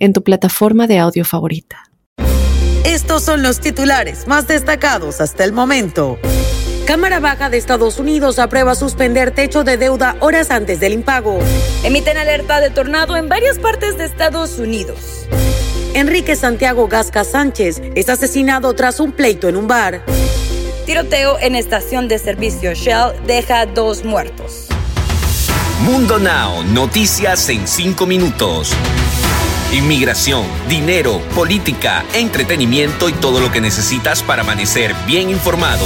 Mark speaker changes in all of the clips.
Speaker 1: en tu plataforma de audio favorita.
Speaker 2: Estos son los titulares más destacados hasta el momento. Cámara Baja de Estados Unidos aprueba suspender techo de deuda horas antes del impago.
Speaker 3: Emiten alerta de tornado en varias partes de Estados Unidos.
Speaker 2: Enrique Santiago Gasca Sánchez es asesinado tras un pleito en un bar.
Speaker 3: Tiroteo en estación de servicio Shell deja dos muertos.
Speaker 4: Mundo Now, noticias en cinco minutos. Inmigración, dinero, política, entretenimiento y todo lo que necesitas para amanecer bien informado.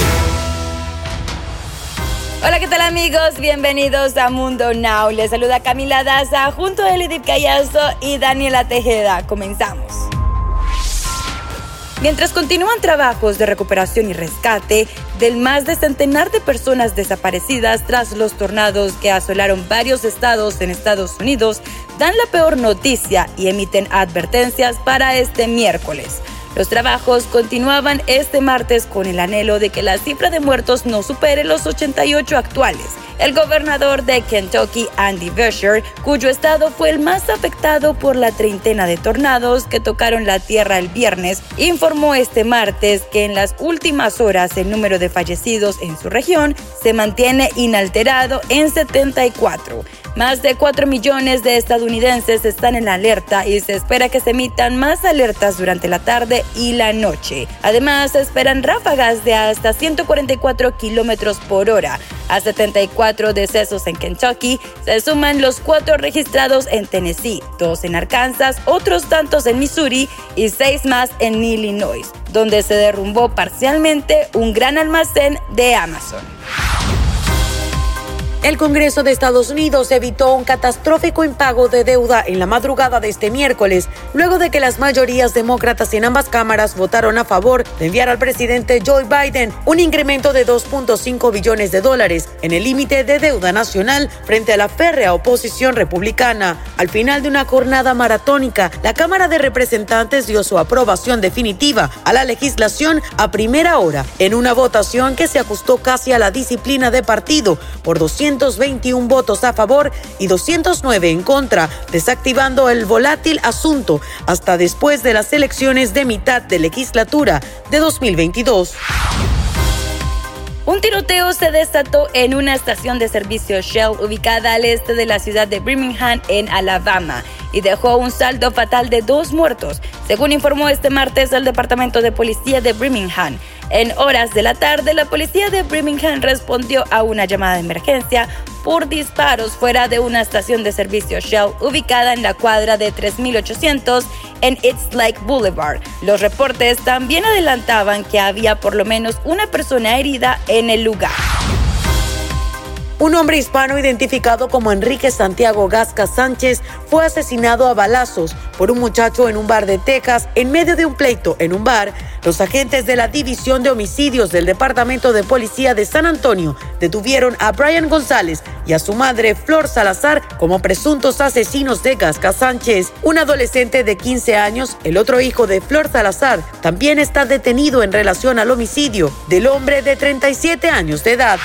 Speaker 3: Hola, ¿qué tal amigos? Bienvenidos a Mundo Now. Les saluda Camila Daza junto a Elidip Callazo y Daniela Tejeda. Comenzamos. Mientras continúan trabajos de recuperación y rescate del más de centenar de personas desaparecidas tras los tornados que asolaron varios estados en Estados Unidos, dan la peor noticia y emiten advertencias para este miércoles. Los trabajos continuaban este martes con el anhelo de que la cifra de muertos no supere los 88 actuales el gobernador de Kentucky, Andy Beshear, cuyo estado fue el más afectado por la treintena de tornados que tocaron la tierra el viernes, informó este martes que en las últimas horas el número de fallecidos en su región se mantiene inalterado en 74. Más de 4 millones de estadounidenses están en alerta y se espera que se emitan más alertas durante la tarde y la noche. Además, se esperan ráfagas de hasta 144 kilómetros por hora. A 74 decesos en Kentucky se suman los cuatro registrados en Tennessee, dos en Arkansas, otros tantos en Missouri y seis más en Illinois, donde se derrumbó parcialmente un gran almacén de Amazon.
Speaker 2: El Congreso de Estados Unidos evitó un catastrófico impago de deuda en la madrugada de este miércoles, luego de que las mayorías demócratas en ambas cámaras votaron a favor de enviar al presidente Joe Biden un incremento de 2.5 billones de dólares en el límite de deuda nacional frente a la férrea oposición republicana. Al final de una jornada maratónica, la Cámara de Representantes dio su aprobación definitiva a la legislación a primera hora, en una votación que se ajustó casi a la disciplina de partido por 200 221 votos a favor y 209 en contra, desactivando el volátil asunto hasta después de las elecciones de mitad de legislatura de 2022.
Speaker 3: Un tiroteo se desató en una estación de servicio Shell ubicada al este de la ciudad de Birmingham, en Alabama, y dejó un saldo fatal de dos muertos, según informó este martes el Departamento de Policía de Birmingham. En horas de la tarde, la policía de Birmingham respondió a una llamada de emergencia por disparos fuera de una estación de servicio Shell ubicada en la cuadra de 3800 en It's Lake Boulevard. Los reportes también adelantaban que había por lo menos una persona herida en el lugar.
Speaker 2: Un hombre hispano identificado como Enrique Santiago Gasca Sánchez fue asesinado a balazos por un muchacho en un bar de Texas en medio de un pleito en un bar. Los agentes de la División de Homicidios del Departamento de Policía de San Antonio detuvieron a Brian González y a su madre Flor Salazar como presuntos asesinos de Gasca Sánchez. Un adolescente de 15 años, el otro hijo de Flor Salazar, también está detenido en relación al homicidio del hombre de 37 años de edad.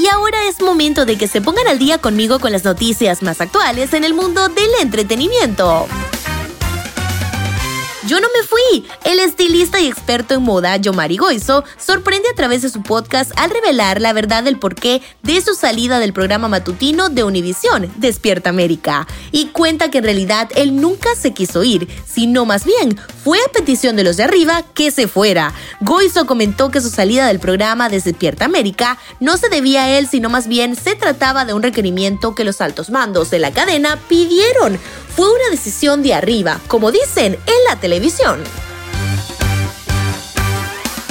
Speaker 5: Y ahora es momento de que se pongan al día conmigo con las noticias más actuales en el mundo del entretenimiento. Yo no me fui. El estilista y experto en moda, Yomari Goizo, sorprende a través de su podcast al revelar la verdad del porqué de su salida del programa matutino de Univisión, Despierta América, y cuenta que en realidad él nunca se quiso ir, sino más bien fue a petición de los de arriba que se fuera. Goizo comentó que su salida del programa de Despierta América no se debía a él, sino más bien se trataba de un requerimiento que los altos mandos de la cadena pidieron fue una decisión de arriba, como dicen en la televisión.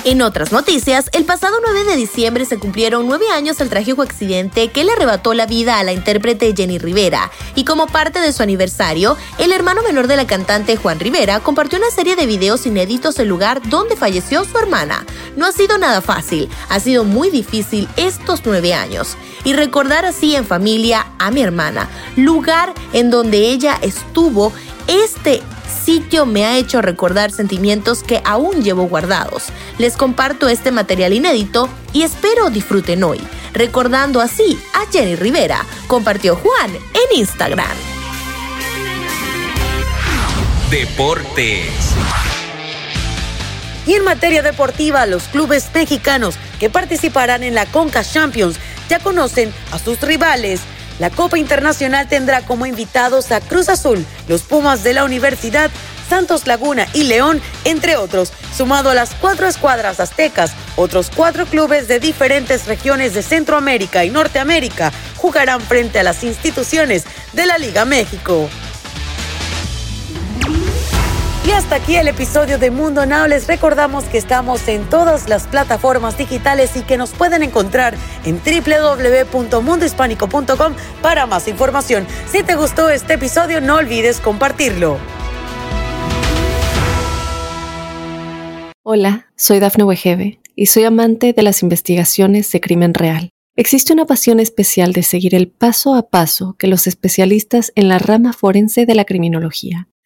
Speaker 5: En otras noticias, el pasado 9 de diciembre se cumplieron nueve años del trágico accidente que le arrebató la vida a la intérprete Jenny Rivera, y como parte de su aniversario, el hermano menor de la cantante Juan Rivera compartió una serie de videos inéditos del lugar donde falleció su hermana. No ha sido nada fácil, ha sido muy difícil estos nueve años. Y recordar así en familia a mi hermana, lugar en donde ella estuvo, este sitio me ha hecho recordar sentimientos que aún llevo guardados. Les comparto este material inédito y espero disfruten hoy, recordando así a Jenny Rivera, compartió Juan en Instagram.
Speaker 4: Deportes.
Speaker 2: Y en materia deportiva, los clubes mexicanos que participarán en la Conca Champions ya conocen a sus rivales. La Copa Internacional tendrá como invitados a Cruz Azul, los Pumas de la Universidad, Santos Laguna y León, entre otros. Sumado a las cuatro escuadras aztecas, otros cuatro clubes de diferentes regiones de Centroamérica y Norteamérica jugarán frente a las instituciones de la Liga México. Y hasta aquí el episodio de Mundo Now. Les recordamos que estamos en todas las plataformas digitales y que nos pueden encontrar en www.mundohispánico.com para más información. Si te gustó este episodio, no olvides compartirlo.
Speaker 1: Hola, soy Dafne Wegebe y soy amante de las investigaciones de crimen real. Existe una pasión especial de seguir el paso a paso que los especialistas en la rama forense de la criminología